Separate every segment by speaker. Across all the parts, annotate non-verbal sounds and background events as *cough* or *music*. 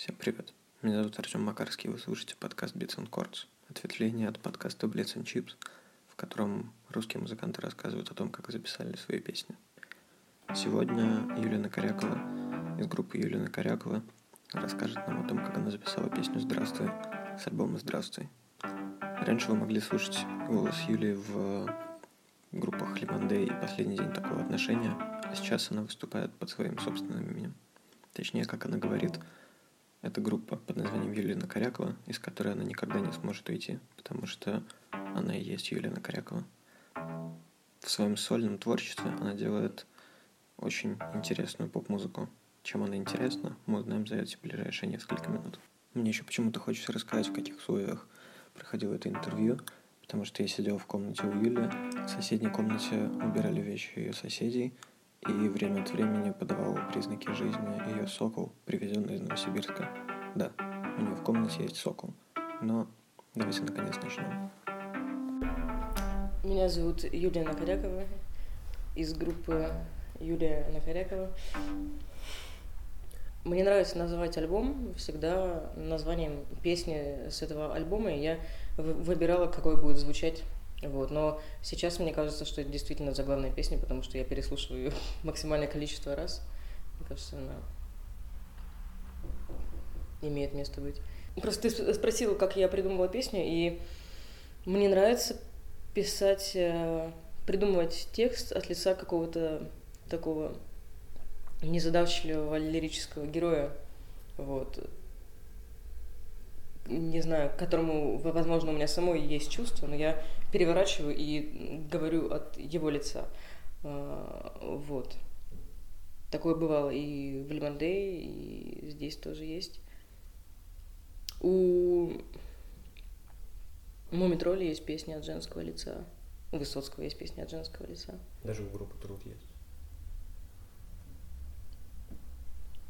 Speaker 1: Всем привет. Меня зовут Артем Макарский, вы слушаете подкаст Beats and Chords, ответвление от подкаста Blitz and Chips, в котором русские музыканты рассказывают о том, как записали свои песни. Сегодня Юлина Корякова из группы Юлина Корякова расскажет нам о том, как она записала песню «Здравствуй» с альбома «Здравствуй». Раньше вы могли слушать голос Юли в группах Лимандей и «Последний день такого отношения», а сейчас она выступает под своим собственным именем. Точнее, как она говорит, это группа под названием Юлина Корякова, из которой она никогда не сможет уйти, потому что она и есть Юлина Корякова. В своем сольном творчестве она делает очень интересную поп-музыку. Чем она интересна, мы узнаем за эти ближайшие несколько минут. Мне еще почему-то хочется рассказать, в каких условиях проходило это интервью, потому что я сидел в комнате у Юли, в соседней комнате убирали вещи ее соседей – и время от времени подавал признаки жизни ее сокол, привезенный из Новосибирска. Да, у нее в комнате есть сокол. Но давайте наконец начнем.
Speaker 2: Меня зовут Юлия Накорякова из группы Юлия Накорякова. Мне нравится называть альбом всегда названием песни с этого альбома, и я выбирала, какой будет звучать вот, но сейчас мне кажется, что это действительно заглавная песня, потому что я переслушиваю ее *laughs* максимальное количество раз. Мне кажется, она имеет место быть. Просто ты спросила, как я придумывала песню, и мне нравится писать, э, придумывать текст от лица какого-то такого незадавчивого лирического героя. Вот не знаю, к которому, возможно, у меня самой есть чувство, но я переворачиваю и говорю от его лица. А, вот. Такое бывало и в Лимонде, и здесь тоже есть. У Мумитроли есть песня от женского лица. У Высоцкого есть песня от женского лица.
Speaker 1: Даже у группы Труд есть.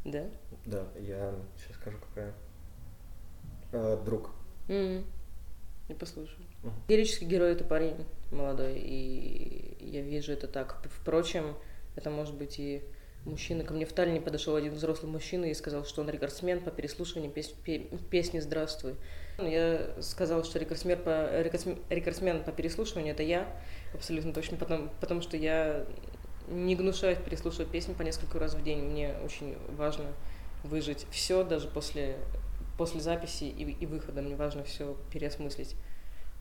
Speaker 2: Да?
Speaker 1: Да, я сейчас скажу, какая э, друг.
Speaker 2: Mm. Я послушаю. Uh-huh. Лирический герой это парень молодой, и я вижу это так. Впрочем, это может быть и мужчина. Ко мне в Таллине подошел один взрослый мужчина и сказал, что он рекордсмен по переслушиванию пес- песни «Здравствуй». Я сказала, что рекордсмен по, рекордсмен по переслушиванию – это я, абсолютно точно, потому, потому что я не гнушаюсь переслушивать песни по несколько раз в день. Мне очень важно выжить все, даже после после записи и, и выхода мне важно все переосмыслить.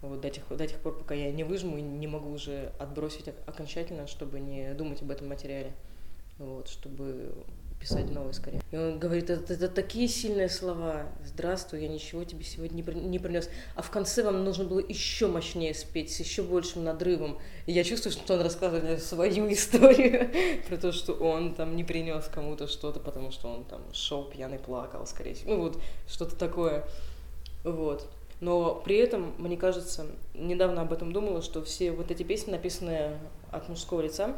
Speaker 2: Вот до тех, до тех пор, пока я не выжму и не могу уже отбросить окончательно, чтобы не думать об этом материале. Вот, чтобы писать новое скорее. И он говорит, это, это такие сильные слова. Здравствуй, я ничего тебе сегодня не, не принес. А в конце вам нужно было еще мощнее спеть, с еще большим надрывом. И я чувствую, что он рассказывает свою *laughs* историю про то, что он там не принес кому-то что-то, потому что он там шел пьяный плакал, скорее всего. Ну вот, что-то такое. Вот. Но при этом, мне кажется, недавно об этом думала, что все вот эти песни, написанные от мужского лица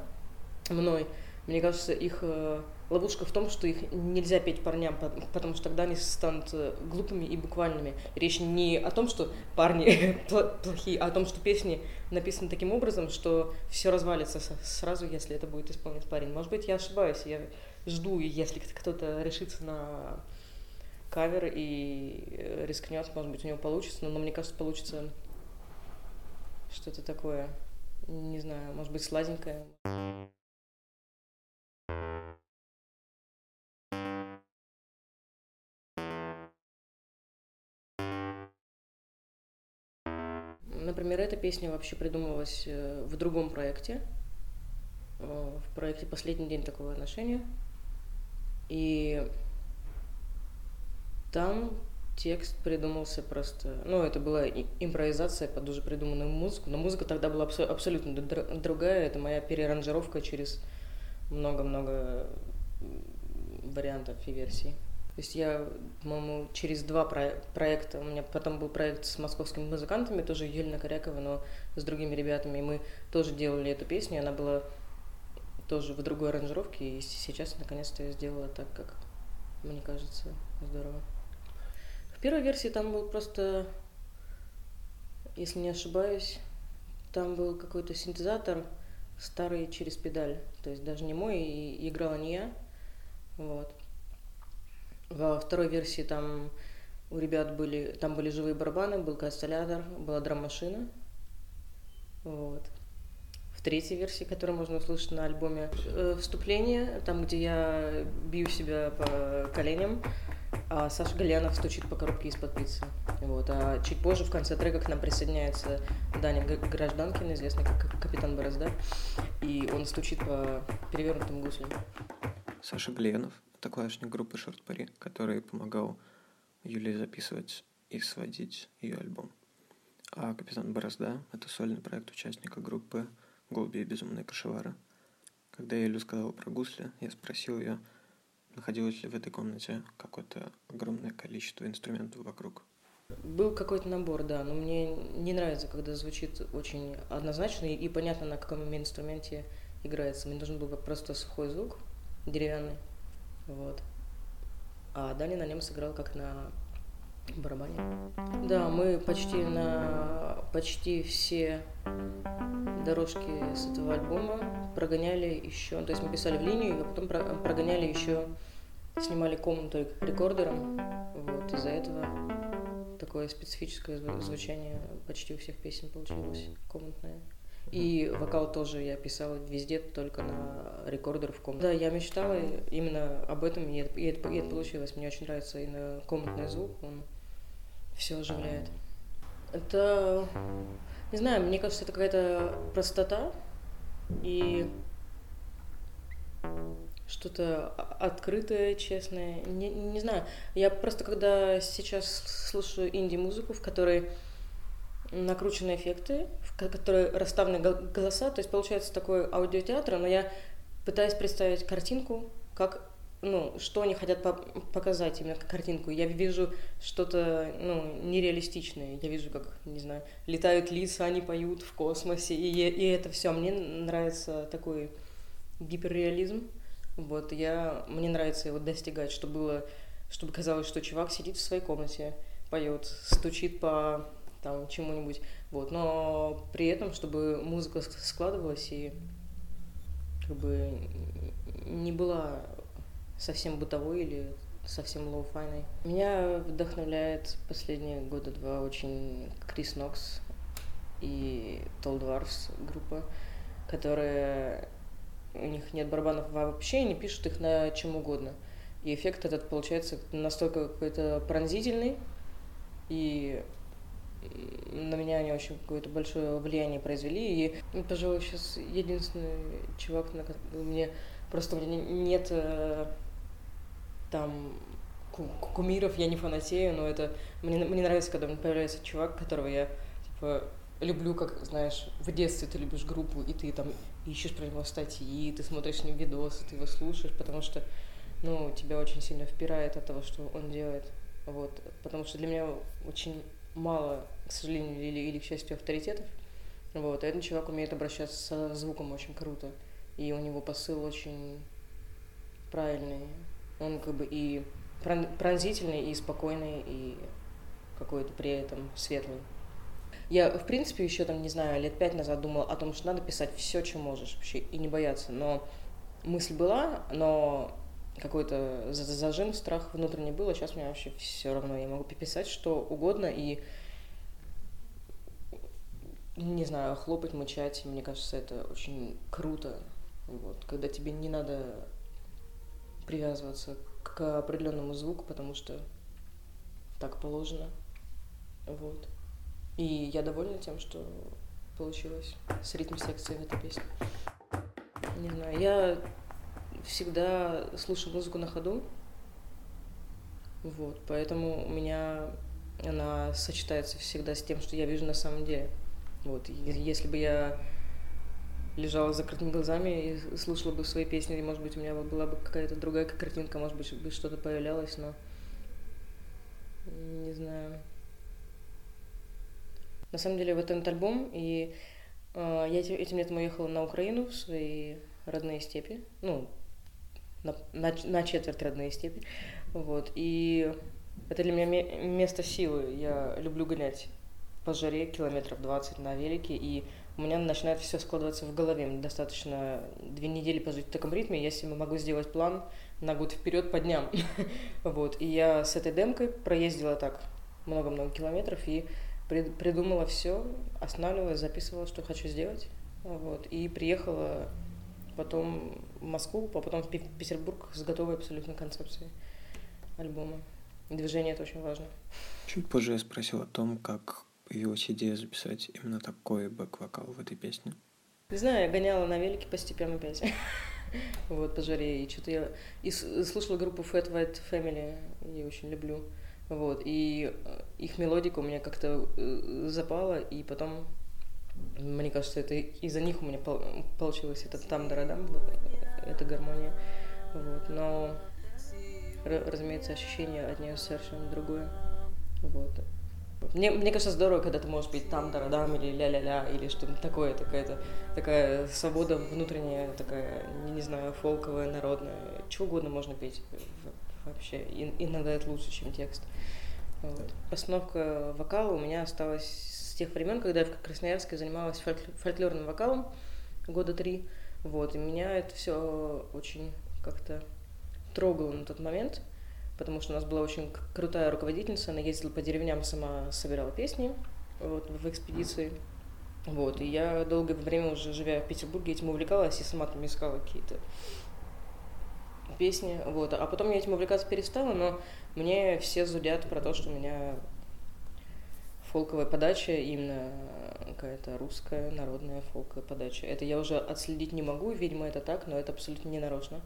Speaker 2: мной, мне кажется, их э, ловушка в том, что их нельзя петь парням, потому что тогда они станут э, глупыми и буквальными. Речь не о том, что парни *laughs* плохие, а о том, что песни написаны таким образом, что все развалится сразу, если это будет исполнять парень. Может быть, я ошибаюсь, я жду, если кто-то решится на кавер и э, рискнет, может быть, у него получится, но, но мне кажется, получится что-то такое, не знаю, может быть, сладенькое. Например, эта песня вообще придумывалась э, в другом проекте, э, в проекте «Последний день такого отношения». И там текст придумался просто... Ну, это была импровизация под уже придуманную музыку, но музыка тогда была абсолютно другая. Это моя переранжировка через много-много вариантов и версий. То есть я, по-моему, через два проекта, у меня потом был проект с московскими музыкантами, тоже Елена Корякова, но с другими ребятами, и мы тоже делали эту песню, она была тоже в другой аранжировке, и сейчас наконец-то я сделала так, как мне кажется здорово. В первой версии там был просто, если не ошибаюсь, там был какой-то синтезатор старый через педаль, то есть даже не мой, и играла не я, вот. Во второй версии там у ребят были, там были живые барабаны, был кастолятор, была драм-машина. Вот. В третьей версии, которую можно услышать на альбоме, э, вступление, там, где я бью себя по коленям, а Саша Галянов стучит по коробке из-под пиццы. Вот. А чуть позже в конце трека к нам присоединяется Даня Гражданкин, известный как Капитан Борозда, и он стучит по перевернутым гуслям.
Speaker 1: Саша это клавишник группы Шорт Пари, который помогал Юлии записывать и сводить ее альбом. А «Капитан Борозда» — это сольный проект участника группы «Голуби и безумные кашевары». Когда я Юлю сказал про гусли, я спросил ее, находилось ли в этой комнате какое-то огромное количество инструментов вокруг.
Speaker 2: Был какой-то набор, да, но мне не нравится, когда звучит очень однозначно и, и понятно, на каком инструменте играется. Мне нужен был просто сухой звук, деревянный, вот. А Даня на нем сыграл как на барабане. Да, мы почти на почти все дорожки с этого альбома прогоняли еще, то есть мы писали в линию, а потом прогоняли еще, снимали комнату рекордером, вот, из-за этого такое специфическое звучание почти у всех песен получилось, комнатное. И вокал тоже я писала везде, только на рекордер в комнате. Да, я мечтала именно об этом, и это, и это, и это получилось. Мне очень нравится именно комнатный звук, он все оживляет. Это, не знаю, мне кажется, это какая-то простота и что-то открытое, честное. Не, не знаю. Я просто когда сейчас слушаю инди-музыку, в которой накручены эффекты, в которые расставлены голоса. То есть получается такой аудиотеатр, но я пытаюсь представить картинку, как ну, что они хотят по показать именно картинку. Я вижу что-то, ну, нереалистичное. Я вижу, как, не знаю, летают лица, они поют в космосе, и, и это все. Мне нравится такой гиперреализм. Вот, я, мне нравится его достигать, чтобы было, чтобы казалось, что чувак сидит в своей комнате, поет, стучит по там чему-нибудь, вот, но при этом, чтобы музыка складывалась и как бы не была совсем бытовой или совсем лоу-файной. Меня вдохновляет последние года два очень Крис Нокс и Dwarfs группа, которые у них нет барабанов вообще, они пишут их на чем угодно. И эффект этот получается настолько какой-то пронзительный и на меня они очень какое-то большое влияние произвели. И, ну, пожалуй, сейчас единственный чувак, на мне просто у меня нет э, там кумиров, я не фанатею, но это мне, мне нравится, когда появляется чувак, которого я типа люблю, как, знаешь, в детстве ты любишь группу, и ты там ищешь про него статьи, ты смотришь с ним видосы, ты его слушаешь, потому что, ну, тебя очень сильно впирает от того, что он делает. Вот. Потому что для меня очень мало, к сожалению, или, или к счастью, авторитетов. Вот. И этот чувак умеет обращаться со звуком очень круто. И у него посыл очень правильный. Он как бы и пронзительный, и спокойный, и какой-то при этом светлый. Я, в принципе, еще там, не знаю, лет пять назад думала о том, что надо писать все, что можешь вообще, и не бояться. Но мысль была, но какой-то зажим, страх внутренний был, а сейчас мне вообще все равно. Я могу писать что угодно и не знаю, хлопать, мычать, мне кажется, это очень круто. Вот, когда тебе не надо привязываться к определенному звуку, потому что так положено. Вот. И я довольна тем, что получилось с ритм секции в этой песне. Не знаю, я всегда слушаю музыку на ходу. Вот, поэтому у меня она сочетается всегда с тем, что я вижу на самом деле. Вот, если бы я лежала с закрытыми глазами и слушала бы свои песни, и, может быть, у меня была бы какая-то другая картинка, может быть, бы что-то появлялось, но не знаю. На самом деле, вот этот альбом, и э, я этим летом уехала на Украину, в свои родные степи, ну, на, на, четверть родные степи. Вот. И это для меня место силы. Я люблю гонять по жаре километров 20 на велике, и у меня начинает все складываться в голове. Мне достаточно две недели пожить в таком ритме, я себе могу сделать план на год вперед по дням. *laughs* вот. И я с этой демкой проездила так много-много километров и придумала все, останавливалась, записывала, что хочу сделать. Вот. И приехала потом Москву, а потом в Петербург с готовой абсолютно концепцией альбома. Движение это очень важно.
Speaker 1: Чуть позже я спросил о том, как появилась идея записать именно такой бэк-вокал в этой песне.
Speaker 2: Не знаю, я гоняла на велике постепенно опять. *laughs* вот, по жаре. И что-то я... И слушала группу Fat White Family, я очень люблю. Вот, и э, их мелодика у меня как-то э, запала, и потом, мне кажется, это из-за них у меня получилось это там эта гармония. Вот, но, разумеется, ощущение от нее совершенно другое. Вот. Мне, мне кажется, здорово, когда ты можешь быть там, дородам, или ля-ля-ля, или что-то такое, такая-то, такая свобода внутренняя, такая, не, не знаю, фолковая, народная, чего угодно можно петь вообще. И, иногда это лучше, чем текст. Вот. Постановка вокала у меня осталась с тех времен, когда я в Красноярске занималась фольк- фольклорным вокалом года три. Вот, и меня это все очень как-то трогало на тот момент, потому что у нас была очень крутая руководительница, она ездила по деревням, сама собирала песни вот, в экспедиции. Вот, и я долгое время уже, живя в Петербурге, этим увлекалась и сама там искала какие-то песни, вот. А потом я этим увлекаться перестала, но мне все зудят про то, что у меня фолковая подача, именно какая-то русская народная фолковая подача. Это я уже отследить не могу, видимо, это так, но это абсолютно не нарочно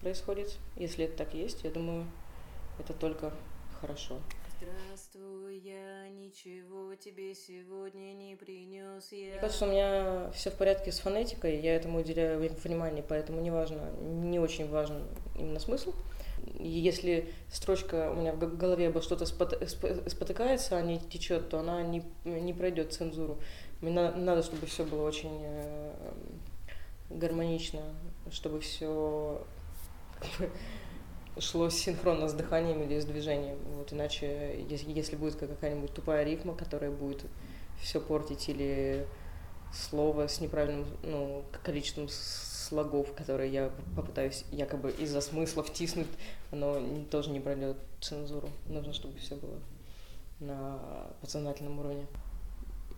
Speaker 2: происходит. Если это так есть, я думаю, это только хорошо. Здравствуй, я ничего тебе сегодня не принес. Я... Мне кажется, у меня все в порядке с фонетикой, я этому уделяю внимание, поэтому не важно, не очень важен именно смысл. И если строчка у меня в голове обо что-то спотыкается, а не течет, то она не, не пройдет цензуру. Мне надо, чтобы все было очень э, гармонично, чтобы все шло синхронно с дыханием или с движением. Вот иначе, если, если будет какая-нибудь тупая рифма, которая будет все портить, или слово с неправильным ну, количеством слогов, которые я попытаюсь якобы из-за смысла втиснуть, оно тоже не пройдет цензуру. Нужно, чтобы все было на подсознательном уровне.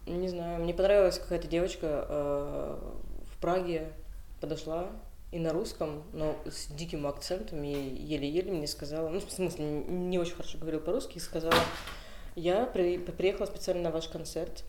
Speaker 2: Не знаю, мне понравилась какая-то девочка э, в Праге подошла и на русском, но с диким акцентом и еле-еле мне сказала, ну, в смысле, не очень хорошо говорил по-русски, и сказала, я при, приехала специально на ваш концерт,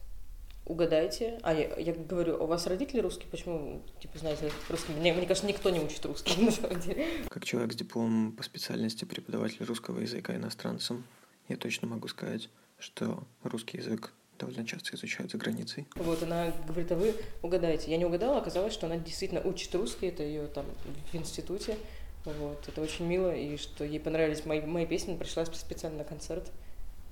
Speaker 2: угадайте. А я, я говорю, у вас родители русские? Почему, типа, знаете, русский? Мне, мне кажется, никто не учит русский, *laughs* на самом деле.
Speaker 1: Как человек с дипломом по специальности преподаватель русского языка иностранцам, я точно могу сказать, что русский язык довольно часто изучают за границей.
Speaker 2: Вот, она говорит, а вы угадаете. Я не угадала, оказалось, что она действительно учит русский, это ее там в институте. Вот, это очень мило, и что ей понравились мои, мои песни, пришла специально на концерт.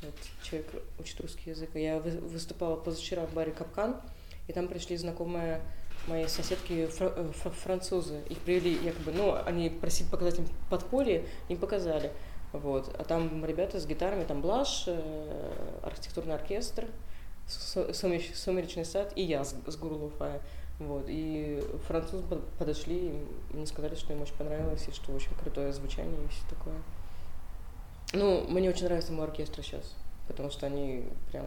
Speaker 2: Вот, человек учит русский язык. Я выступала позавчера в баре «Капкан», и там пришли знакомые мои соседки фр- фр- французы. Их привели якобы, ну, они просили показать им подполье, им показали. Вот. А там ребята с гитарами, там Блаш, э, архитектурный оркестр, сумеречный сад и я с, с Гурлуфая. Вот. И французы подошли, и мне сказали, что им очень понравилось, и что очень крутое звучание и все такое. Ну, мне очень нравится мой оркестр сейчас, потому что они прям...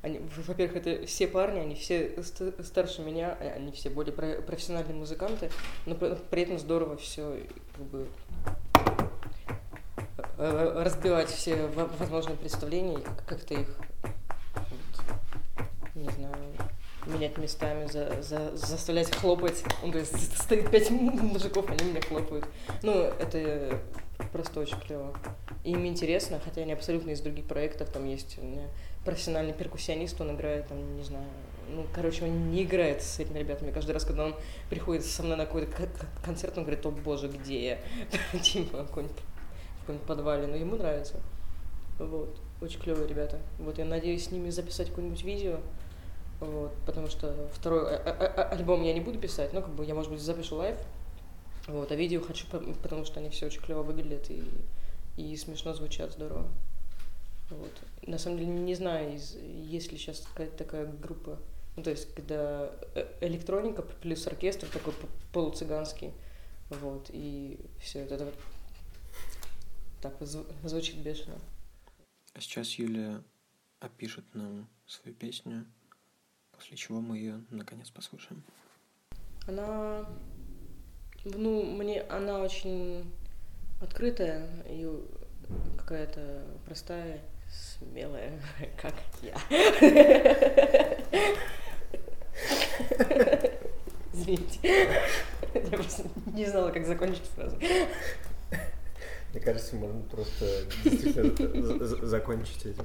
Speaker 2: Они, во-первых, это все парни, они все старше меня, а они все более профессиональные музыканты, но при этом здорово все как бы э, э, разбивать все возможные представления как-то их не знаю, менять местами, за, за, заставлять хлопать. Он говорит, стоит пять мужиков, они меня хлопают. Ну, это просто очень клево. И им интересно, хотя они абсолютно из других проектов, там есть у меня профессиональный перкуссионист, он играет, там, не знаю, ну, короче, он не играет с этими ребятами. Каждый раз, когда он приходит со мной на какой-то концерт, он говорит, о боже, где я? *laughs* Типа, в каком-нибудь подвале, но ему нравится. Вот, очень клевые ребята. Вот, я надеюсь с ними записать какое-нибудь видео, вот, потому что второй а, а, а, альбом я не буду писать, ну, как бы я, может быть, запишу live, вот, а видео хочу, потому что они все очень клево выглядят и, и смешно звучат, здорово. Вот. На самом деле не знаю, есть ли сейчас какая-то такая группа Ну, то есть, когда э, электроника плюс оркестр такой полуцыганский, вот, и все это вот так звучит бешено.
Speaker 1: А сейчас Юлия опишет нам свою песню, после чего мы ее наконец послушаем.
Speaker 2: Она, ну, мне она очень открытая и какая-то простая, смелая, *laughs* как я. Извините. Я просто не знала, как закончить фразу.
Speaker 1: Мне кажется, можно просто действительно закончить этим.